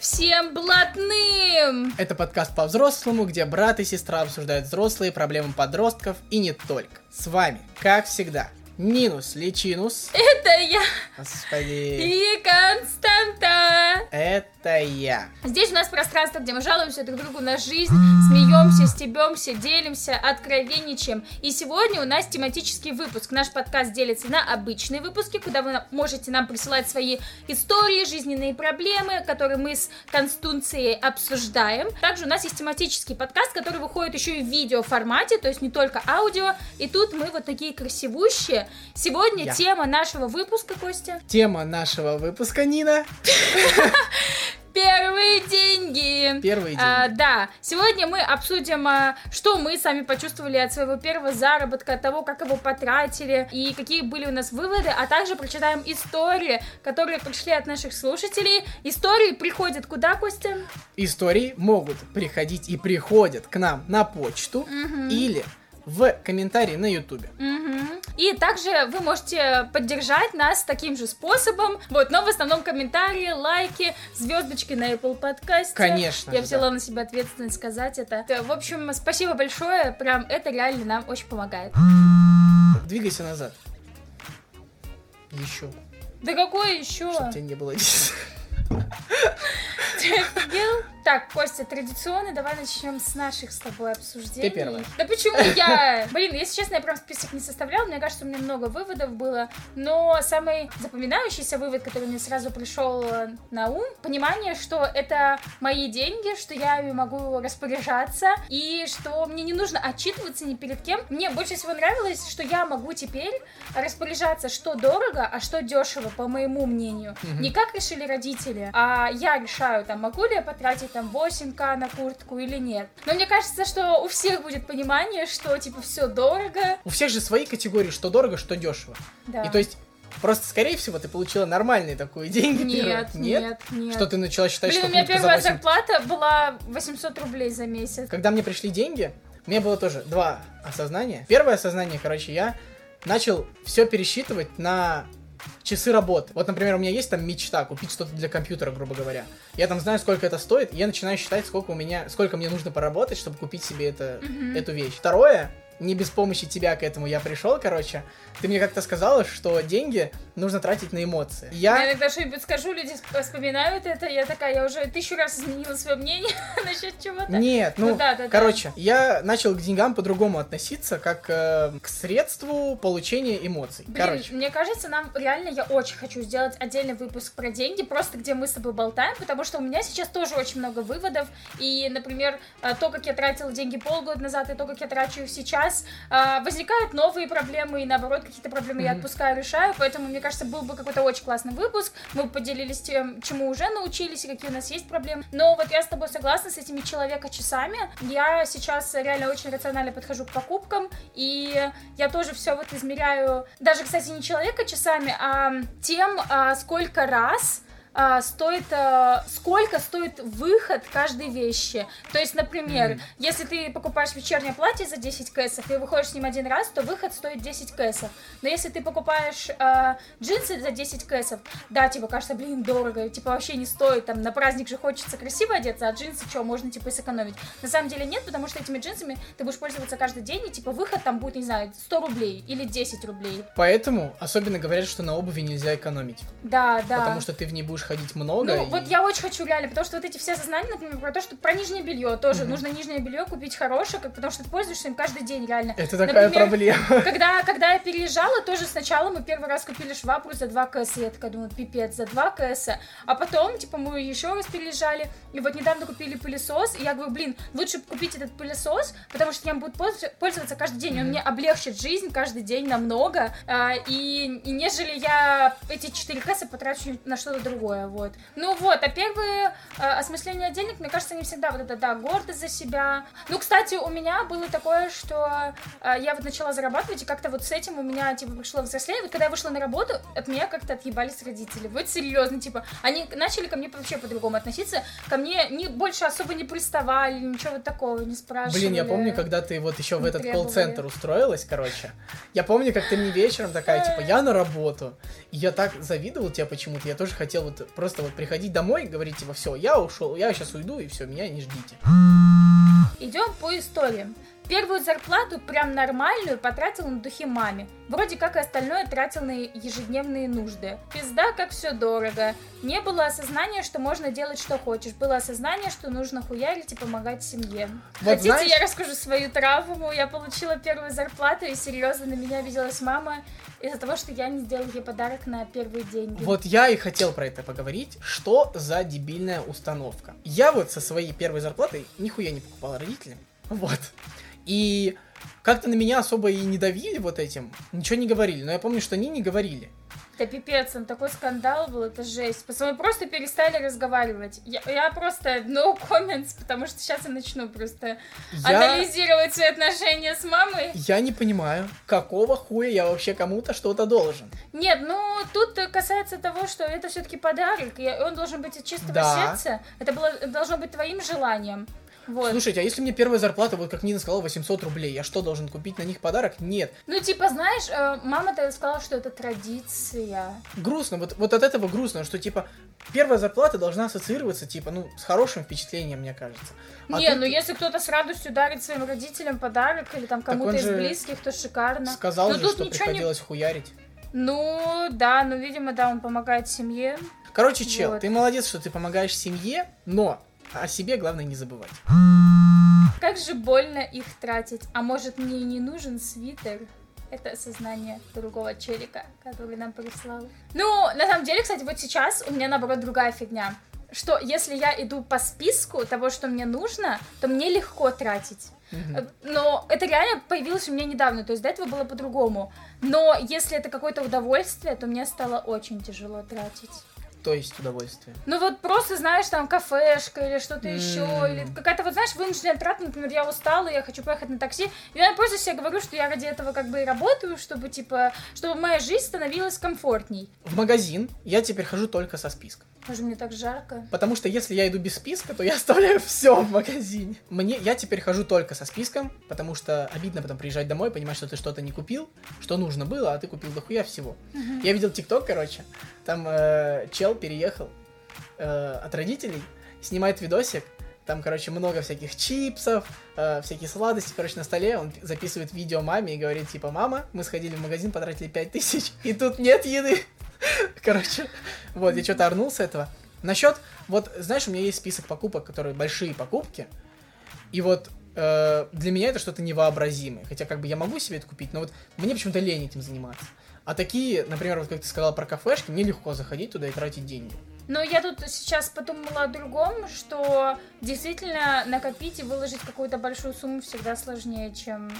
всем блатным! Это подкаст по-взрослому, где брат и сестра обсуждают взрослые проблемы подростков и не только. С вами, как всегда, Нинус Личинус. Это я. Господи. И Константа. Это я. Здесь у нас пространство, где мы жалуемся друг другу на жизнь, смеемся, стебемся, делимся, откровенничаем. И сегодня у нас тематический выпуск. Наш подкаст делится на обычные выпуски, куда вы можете нам присылать свои истории, жизненные проблемы, которые мы с Констунцией обсуждаем. Также у нас есть тематический подкаст, который выходит еще и в видеоформате, то есть не только аудио. И тут мы вот такие красивущие, Сегодня Я. тема нашего выпуска, Костя. Тема нашего выпуска, Нина. Первые деньги. Первые деньги. А, да. Сегодня мы обсудим, а, что мы сами почувствовали от своего первого заработка, от того, как его потратили и какие были у нас выводы, а также прочитаем истории, которые пришли от наших слушателей. Истории приходят куда, Костя? Истории могут приходить и приходят к нам на почту угу. или в комментарии на ютубе. Угу. И также вы можете поддержать нас таким же способом, вот, но в основном комментарии, лайки, звездочки на Apple подкасте. Конечно. Я взяла да. на себя ответственность сказать это. В общем, спасибо большое, прям это реально нам очень помогает. Двигайся назад. Еще. Да какой еще? Чтобы тебя не было. Ты офигел? Так, Костя, традиционно давай начнем с наших с тобой обсуждений. Ты первая. Да почему я? Блин, если честно, я прям список не составляла, мне кажется, у меня много выводов было, но самый запоминающийся вывод, который мне сразу пришел на ум, понимание, что это мои деньги, что я ими могу распоряжаться, и что мне не нужно отчитываться ни перед кем. Мне больше всего нравилось, что я могу теперь распоряжаться, что дорого, а что дешево, по моему мнению. Угу. Не как решили родители, а я решаю, там, могу ли я потратить там 8к на куртку или нет. Но мне кажется, что у всех будет понимание, что типа все дорого. У всех же свои категории, что дорого, что дешево. Да. И то есть Просто, скорее всего, ты получила нормальные такие деньги. Нет, нет, нет, нет. Что ты начала считать, Блин, что у меня первая 8... зарплата была 800 рублей за месяц. Когда мне пришли деньги, у меня было тоже два осознания. Первое осознание, короче, я начал все пересчитывать на часы работы. Вот, например, у меня есть там мечта купить что-то для компьютера, грубо говоря. Я там знаю, сколько это стоит, и я начинаю считать, сколько у меня, сколько мне нужно поработать, чтобы купить себе это, mm-hmm. эту вещь. Второе, не без помощи тебя к этому я пришел, короче. Ты мне как-то сказала, что деньги нужно тратить на эмоции. Я, я иногда что-нибудь скажу, люди вспоминают это, я такая, я уже тысячу раз изменила свое мнение насчет чего-то. Нет, ну, ну да, да, короче, да. я начал к деньгам по-другому относиться, как э, к средству получения эмоций. Блин, короче. мне кажется, нам реально, я очень хочу сделать отдельный выпуск про деньги, просто где мы с тобой болтаем, потому что у меня сейчас тоже очень много выводов, и, например, э, то, как я тратила деньги полгода назад, и то, как я трачу их сейчас, э, возникают новые проблемы, и наоборот, какие-то проблемы mm-hmm. я отпускаю, решаю, поэтому, мне кажется, был бы какой-то очень классный выпуск, мы бы поделились тем, чему уже научились и какие у нас есть проблемы. Но вот я с тобой согласна с этими человека-часами. Я сейчас реально очень рационально подхожу к покупкам, и я тоже все вот измеряю, даже, кстати, не человека-часами, а тем, а, сколько раз а, стоит, а, сколько стоит выход каждой вещи. То есть, например, mm-hmm. если ты покупаешь вечернее платье за 10 кэсов и выходишь с ним один раз, то выход стоит 10 кэсов. Но если ты покупаешь а, джинсы за 10 кэсов, да, типа, кажется, блин, дорого, типа, вообще не стоит, там, на праздник же хочется красиво одеться, а джинсы, что, можно, типа, сэкономить. На самом деле нет, потому что этими джинсами ты будешь пользоваться каждый день, и, типа, выход там будет, не знаю, 100 рублей или 10 рублей. Поэтому особенно говорят, что на обуви нельзя экономить. Да, да. Потому что ты в ней будешь ходить много. Ну, и... вот я очень хочу реально, потому что вот эти все сознания, например, про то, что про нижнее белье тоже. Угу. Нужно нижнее белье купить хорошее, как, потому что ты пользуешься им каждый день, реально. Это такая например, проблема. Когда, когда я переезжала, тоже сначала мы первый раз купили швабру за 2 кс, я такая думаю, пипец, за 2 кс. А потом, типа, мы еще раз переезжали, и вот недавно купили пылесос, и я говорю, блин, лучше купить этот пылесос, потому что я им буду пользоваться каждый день, он мне облегчит жизнь каждый день намного, а, и, и нежели я эти 4 кэса потрачу на что-то другое, вот. Ну вот, а первые э, осмысления денег, мне кажется, не всегда вот это, да, гордость за себя. Ну, кстати, у меня было такое, что э, я вот начала зарабатывать, и как-то вот с этим у меня, типа, пришло взросление. Вот когда я вышла на работу, от меня как-то отъебались родители. Вот серьезно, типа, они начали ко мне вообще по-другому относиться. Ко мне не, больше особо не приставали, ничего вот такого не спрашивали. Блин, я помню, когда ты вот еще в этот колл-центр устроилась, короче. Я помню, как ты мне вечером такая, типа, я на работу. И я так завидовал тебе почему-то. Я тоже хотел вот вот просто вот приходить домой, говорить типа, все, я ушел, я сейчас уйду, и все, меня не ждите. Идем по историям. Первую зарплату, прям нормальную, потратил на духи маме. Вроде как и остальное тратил на ежедневные нужды. Пизда, как все дорого. Не было осознания, что можно делать, что хочешь. Было осознание, что нужно хуярить и помогать семье. Вот Хотите, знаешь- я расскажу свою травму? Я получила первую зарплату, и серьезно на меня обиделась мама из-за того, что я не сделала ей подарок на первые деньги. Вот я и хотел про это поговорить. Что за дебильная установка? Я вот со своей первой зарплатой нихуя не покупал родителям. Вот. И как-то на меня особо и не давили вот этим, ничего не говорили. Но я помню, что они не говорили. Да пипец, там такой скандал был, это жесть. Пацаны просто перестали разговаривать. Я, я просто no comments, потому что сейчас я начну просто Я, анализировать свои отношения с мамой. я не понимаю, какого хуя я вообще кому-то что-то должен. Нет, ну тут касается того, что это все-таки подарок, и он должен быть от чистого Да. сердца. Это было, должно быть твоим желанием. Вот. Слушайте, а если мне первая зарплата, вот как Нина сказала, 800 рублей, я что, должен купить на них подарок? Нет. Ну, типа, знаешь, э, мама-то сказала, что это традиция. Грустно, вот, вот от этого грустно, что, типа, первая зарплата должна ассоциироваться, типа, ну, с хорошим впечатлением, мне кажется. А Не, тут ну если кто-то с радостью дарит своим родителям подарок или там кому-то из близких, то шикарно. Сказал Ну, же, тут что ничего не- приходилось хуярить. Ну, да, ну, видимо, да, он помогает семье. Короче, чел, Вот. ты молодец, что ты помогаешь семье, но о себе главное не забывать. Как же больно их тратить. А может, мне и не нужен свитер? Это осознание другого челика, который нам прислал. Ну, на самом деле, кстати, вот сейчас у меня, наоборот, другая фигня. Что если я иду по списку того, что мне нужно, то мне легко тратить. Э, Но это реально появилось у меня недавно, то есть до этого было по-другому. Но если это какое-то удовольствие, то мне стало очень тяжело тратить. То есть удовольствие. Ну вот просто, знаешь, там кафешка или что-то М. еще, или какая-то, вот знаешь, вынужденная трата, например, я устала, я хочу поехать на такси, и я просто себе говорю, что я ради этого как бы и работаю, чтобы, типа, чтобы моя жизнь становилась комфортней. В магазин я теперь хожу только со списком. Боже, мне так жарко. Потому что если я иду без списка, то я оставляю все в магазине. Мне, я теперь хожу только со списком, потому что обидно потом приезжать домой, понимать, что ты что-то не купил, что нужно было, а ты купил дохуя всего. Я видел ТикТок, короче, там э, чел переехал э, от родителей, снимает видосик, там, короче, много всяких чипсов, э, всякие сладости, короче, на столе, он записывает видео маме и говорит, типа, мама, мы сходили в магазин, потратили 5000, и тут нет еды. Короче, вот, я что-то орнул с этого. Насчет, вот, знаешь, у меня есть список покупок, которые большие покупки, и вот э, для меня это что-то невообразимое. Хотя как бы я могу себе это купить, но вот мне почему-то лень этим заниматься. А такие, например, вот как ты сказала про кафешки, мне легко заходить туда и тратить деньги. Но я тут сейчас подумала о другом, что действительно накопить и выложить какую-то большую сумму всегда сложнее, чем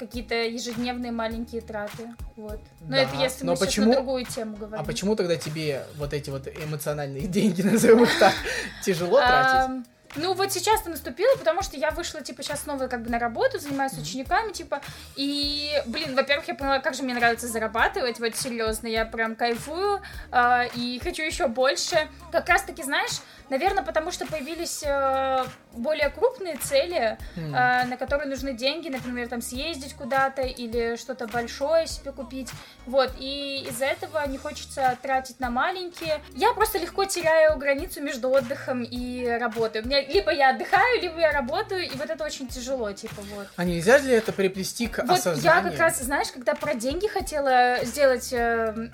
какие-то ежедневные маленькие траты. Вот. Но Да, это если но мы сейчас почему- на другую тему говорим. А почему тогда тебе вот эти вот эмоциональные деньги, назовем их так, тяжело тратить? Ну, вот сейчас-то наступило, потому что я вышла, типа, сейчас снова как бы на работу, занимаюсь учениками, типа, и, блин, во-первых, я поняла, как же мне нравится зарабатывать, вот серьезно, я прям кайфую, а, и хочу еще больше. Как раз-таки, знаешь, наверное, потому что появились э, более крупные цели, М. э, на которые нужны деньги, например, там съездить куда-то или что-то большое себе купить. Вот, и из-за этого не хочется тратить на маленькие. Я просто легко теряю границу между отдыхом и работой. У меня либо я отдыхаю, либо я работаю, и вот это очень тяжело, типа вот. А нельзя ли это приплести к Вот я осознанию? как раз, знаешь, когда про деньги хотела сделать э,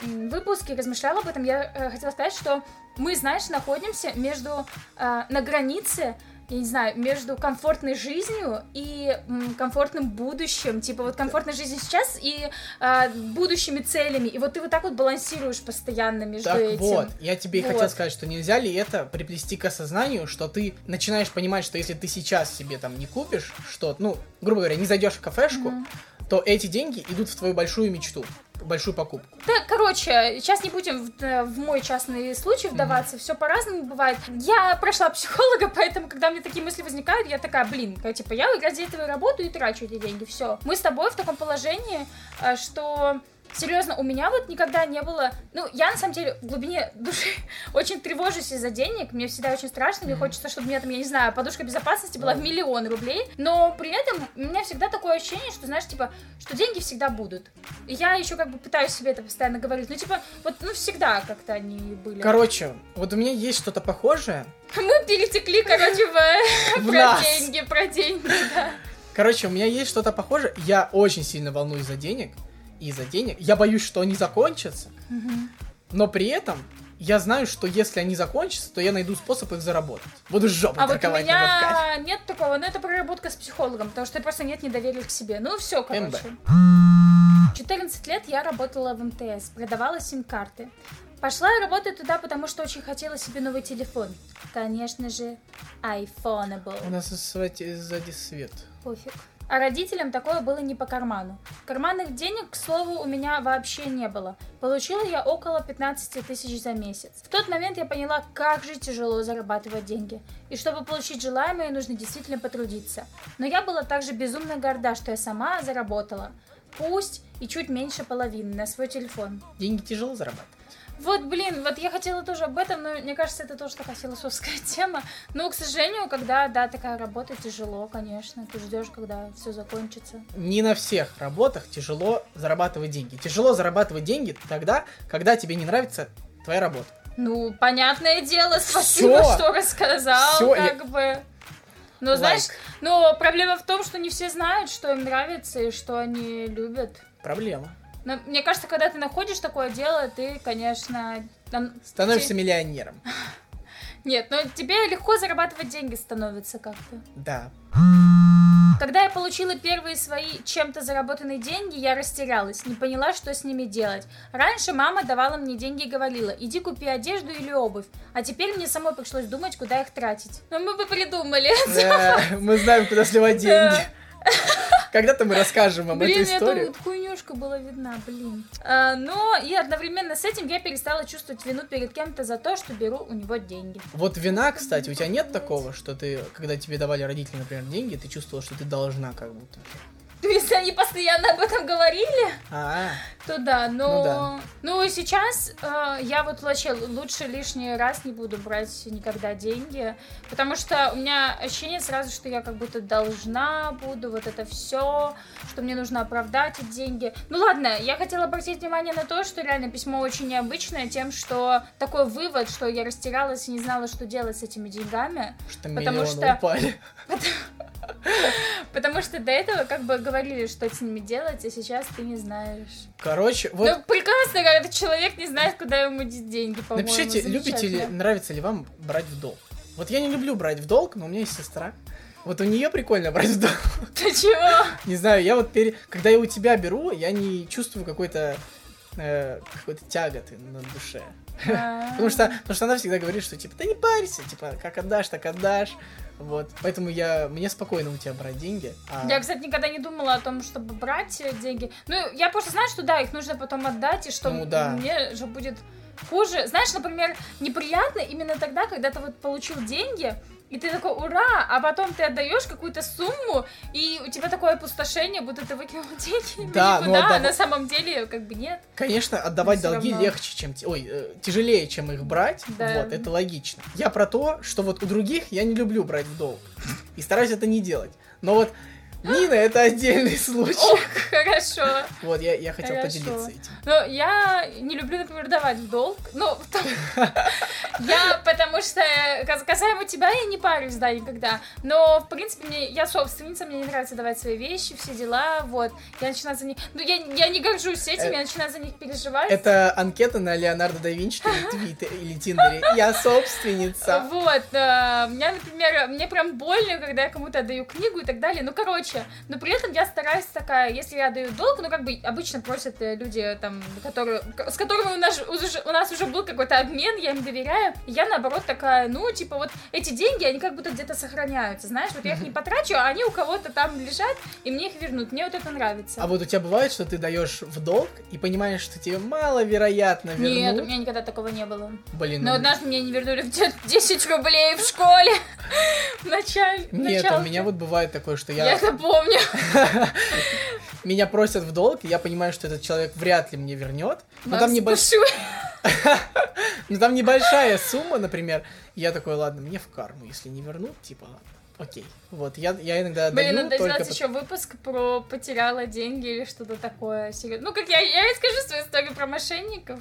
и размышляла об этом, я э, хотела сказать, что мы, знаешь, находимся между, э, на границе, я не знаю, между комфортной жизнью и комфортным будущим. Типа вот комфортной жизнью сейчас и э, будущими целями. И вот ты вот так вот балансируешь постоянно между Так этим. вот, я тебе и Вот. хотел сказать, что нельзя ли это приплести к осознанию, что ты начинаешь понимать, что если ты сейчас себе там не купишь что-то, ну, грубо говоря, не зайдешь в кафешку, Мгм. То эти деньги идут в твою большую мечту, большую покупку. Да, короче, сейчас не будем в, э, в мой частный случай вдаваться, все по-разному бывает. Я прошла психолога, поэтому, когда мне такие мысли возникают, я такая, блин, типа, я ради этого работаю и трачу эти деньги, все. Мы с тобой в таком положении, э, что Серьезно, у меня вот никогда не было... Ну, я на самом деле в глубине души очень тревожусь из-за денег. Мне всегда очень страшно. Мне хочется, чтобы у меня там, я не знаю, подушка безопасности была в миллион рублей. Но при этом у меня всегда такое ощущение, что, знаешь, типа, что деньги всегда будут. И я еще как бы пытаюсь себе это постоянно говорить. Ну, типа, вот, ну, всегда как-то они были. Короче, вот у меня есть что-то похожее. Мы перетекли, короче, в, про деньги, про деньги, да. Короче, у меня есть что-то похожее. Я очень сильно волнуюсь за денег. И за денег. Я боюсь, что они закончатся. Но при этом я знаю, что если они закончатся, то я найду способ их заработать. Буду жопу А вот у меня нет такого, ну это проработка с психологом, потому что просто нет недоверия к себе. Ну все, МБ. короче. 14 лет я работала в МТС, продавала сим-карты. Пошла я работать туда, потому что очень хотела себе новый телефон. Конечно же, iPhoneable. У нас сзади свет. Пофиг. А родителям такое было не по карману. Карманных денег, к слову, у меня вообще не было. Получила я около 15 тысяч за месяц. В тот момент я поняла, как же тяжело зарабатывать деньги. И чтобы получить желаемое, нужно действительно потрудиться. Но я была также безумно горда, что я сама заработала. Пусть и чуть меньше половины на свой телефон. Деньги тяжело зарабатывать. Вот, блин, вот я хотела тоже об этом, но мне кажется, это тоже такая философская тема. Но, к сожалению, когда, да, такая работа, тяжело, конечно. Ты ждешь, когда все закончится. Не на всех работах тяжело зарабатывать деньги. Тяжело зарабатывать деньги тогда, когда тебе не нравится твоя работа. Ну, понятное дело, спасибо, Всё. что рассказал, Всё, я- как бы. Но знаешь, Лайк. но проблема в том, что не все знают, что им нравится и что они любят. Проблема. Но мне кажется, когда ты находишь такое дело, ты, конечно... Становишься те- миллионером. Нет, но тебе легко зарабатывать деньги становится как-то. Да. Когда я получила первые свои чем-то заработанные деньги, я растерялась, не поняла, что с ними делать. Раньше мама давала мне деньги и говорила, иди купи одежду или обувь, а теперь мне самой пришлось думать, куда их тратить. Но мы бы придумали. Да, Мы знаем, куда сливать деньги. Когда-то мы расскажем вам эту Блин, эта историю. вот хуйнюшка была видна, блин. А, но и одновременно с этим я перестала чувствовать вину перед кем-то за то, что беру у него деньги. Вот вина, кстати, у тебя нет такого, что ты, когда тебе давали родители, например, деньги, ты чувствовала, что ты должна как будто. То есть они постоянно об этом говорили? А, То да, но... Ну да. Ну сейчас э, я вот вообще лучше лишний раз не буду брать никогда деньги, потому что у меня ощущение сразу, что я как будто должна буду вот это все, что мне нужно оправдать эти деньги. Ну ладно, я хотела обратить внимание на то, что реально письмо очень необычное тем, что такой вывод, что я растерялась и не знала, что делать с этими деньгами, что Потому что- упали. потому что до этого как бы говорили, что с ними делать, а сейчас ты не знаешь. Короче, вот Ну, прекрасно, когда человек не знает, куда ему деть деньги, по-моему. напишите, любите ли, нравится ли вам брать в долг. Вот я не люблю брать в долг, но у меня есть сестра. Вот у нее прикольно брать в долг. Ты чего? Не знаю, я вот пере... когда я у тебя беру, я не чувствую какой-то э, какой-то тяготы на душе. Потому что, потому что она всегда говорит, что типа, да не парься, типа, как отдашь, так отдашь. Вот. Поэтому я, мне спокойно у тебя брать деньги. а- Я, кстати, никогда не думала о том, чтобы брать э, деньги. Ну, я просто знаю, что да, их нужно потом отдать, и что Ну да. мне же будет хуже. Знаешь, например, неприятно именно тогда, когда ты вот получил деньги, и ты такой, ура, а потом ты отдаешь какую-то сумму, и у тебя такое опустошение, будто ты выкинул деньги Да, в ну, никуда, а на самом деле как бы нет. Конечно, отдавать долги равно. легче, чем... Ой, э, тяжелее, чем их брать. Да. Вот, это логично. Я про то, что вот у других я не люблю брать в долг. И стараюсь это не делать. Но вот Нина это отдельный случай. Ох, хорошо. Вот, я, я хотел Хорошо. поделиться этим. Но я не люблю, например, давать в долг. Ну, я, потому что кас- касаемо тебя, я не парюсь, да, никогда. Но, в принципе, мне, я собственница, мне не нравится давать свои вещи, все дела, вот. Я начинаю за них... Ну, я, я не горжусь этим, Э, я начинаю за них переживать. Это анкета на Леонардо да Винчи или Тиндере. Я собственница. Вот, э, меня, например, мне прям больно, когда я кому-то отдаю книгу и так далее. Ну, короче, но при этом я стараюсь такая, если я отдаю долг, ну, как бы обычно просят э, люди, там, которые, с которыми у нас, у нас уже был какой-то обмен, я им доверяю. И я, наоборот, такая, ну, типа, вот эти деньги, они как будто где-то сохраняются, знаешь, вот я их не потрачу, а они у кого-то там лежат, и мне их вернут. Мне вот это нравится. А вот у тебя бывает, что ты даешь в долг и понимаешь, что тебе маловероятно вернут? Нет, у меня никогда такого не было. Блин, Но ну, однажды мне не вернули в де- 10 рублей в школе. В начале. Нет, у меня вот бывает такое, что Я я... это помню. меня просят в долг, и я понимаю, что этот человек вряд ли мне вернет. Но там, небольш... ну, там небольшая сумма, например. Я такой, ладно, мне в карму, если не вернут, типа, окей. Вот, я, я иногда Блин, даю надо только... сделать еще выпуск про потеряла деньги или что-то такое. Ну, как я, я расскажу свою историю про мошенников.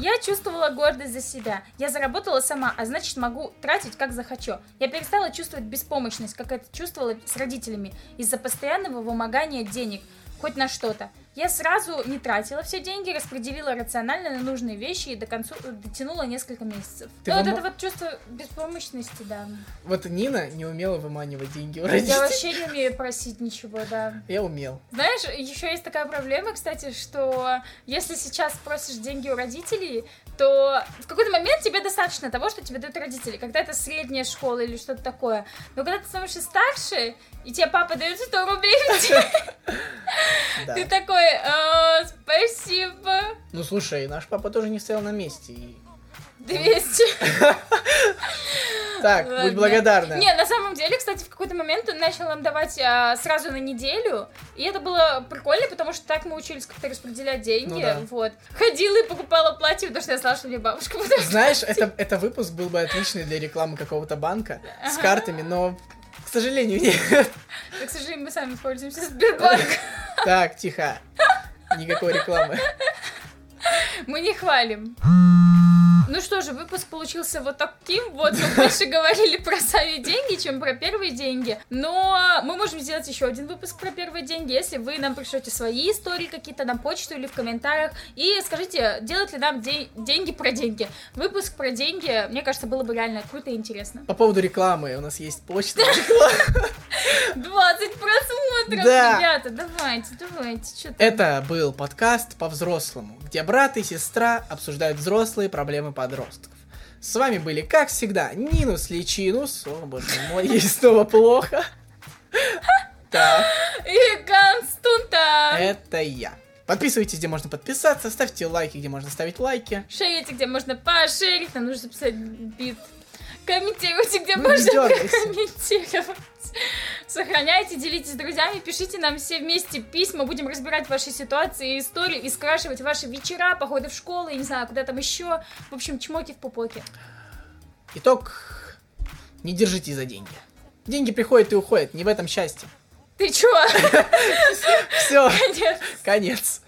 Я чувствовала гордость за себя. Я заработала сама, а значит могу тратить как захочу. Я перестала чувствовать беспомощность, как это чувствовала с родителями, из-за постоянного вымогания денег, хоть на что-то. Я сразу не тратила все деньги, распределила рационально на нужные вещи и до концу дотянула несколько месяцев. Ты Ну, вот вымо- это вот чувство беспомощности, да. Вот Нина не умела выманивать деньги у Я родителей. вообще не умею просить ничего, да. Я умел. Знаешь, еще есть такая проблема, кстати, что если сейчас просишь деньги у родителей, то в какой-то момент тебе достаточно того, что тебе дают родители. Когда это средняя школа или что-то такое. Но когда ты становишься старше, и тебе папа дает 100 рублей ты такой, «А, спасибо, Ну слушай, наш папа тоже не стоял на месте. и- 200. Так, Ладно. будь благодарна. Не, на самом деле, кстати, в какой-то момент он начал нам давать а, сразу на неделю, и это было прикольно, потому что так мы учились как-то распределять деньги, Ну да. вот. Ходила и покупала платье, потому что я знала, что мне бабушка будет. Знаешь, это, это выпуск был бы отличный для рекламы какого-то банка с картами, но, к сожалению, нет. К сожалению, мы сами пользуемся Сбербанком. Так, тихо. Никакой рекламы. Мы не хвалим. Ну что же, выпуск получился вот таким вот. Мы больше говорили про сами деньги, чем про первые деньги. Но мы можем сделать еще один выпуск про первые деньги, если вы нам пришлете свои истории какие-то на почту или в комментариях. И скажите, делать ли нам де- деньги про деньги. Выпуск про деньги, мне кажется, было бы реально круто и интересно. По поводу рекламы, у нас есть почта. 20 просмотров, Да. ребята, давайте, давайте. Что Это был подкаст по-взрослому, где брат и сестра обсуждают взрослые проблемы подростков. С вами были, как всегда, Нинус Личинус. О, боже мой, ей снова плохо. Так, И Констунта! это я. Подписывайтесь, где можно подписаться, ставьте лайки, где можно ставить лайки. Шерите, где можно пошерить, нам нужно записать бит. Комментируйте, где Ну, можно комментировать. Сохраняйте, делитесь с друзьями, пишите нам все вместе письма, будем разбирать ваши ситуации и истории и скрашивать ваши вечера, походы в школу, я не знаю, куда там еще. В общем, чмоки в пупоке. Итог. Не держите за деньги. Деньги приходят и уходят, не в этом счастье. Ты чё? Все, Конец. конец.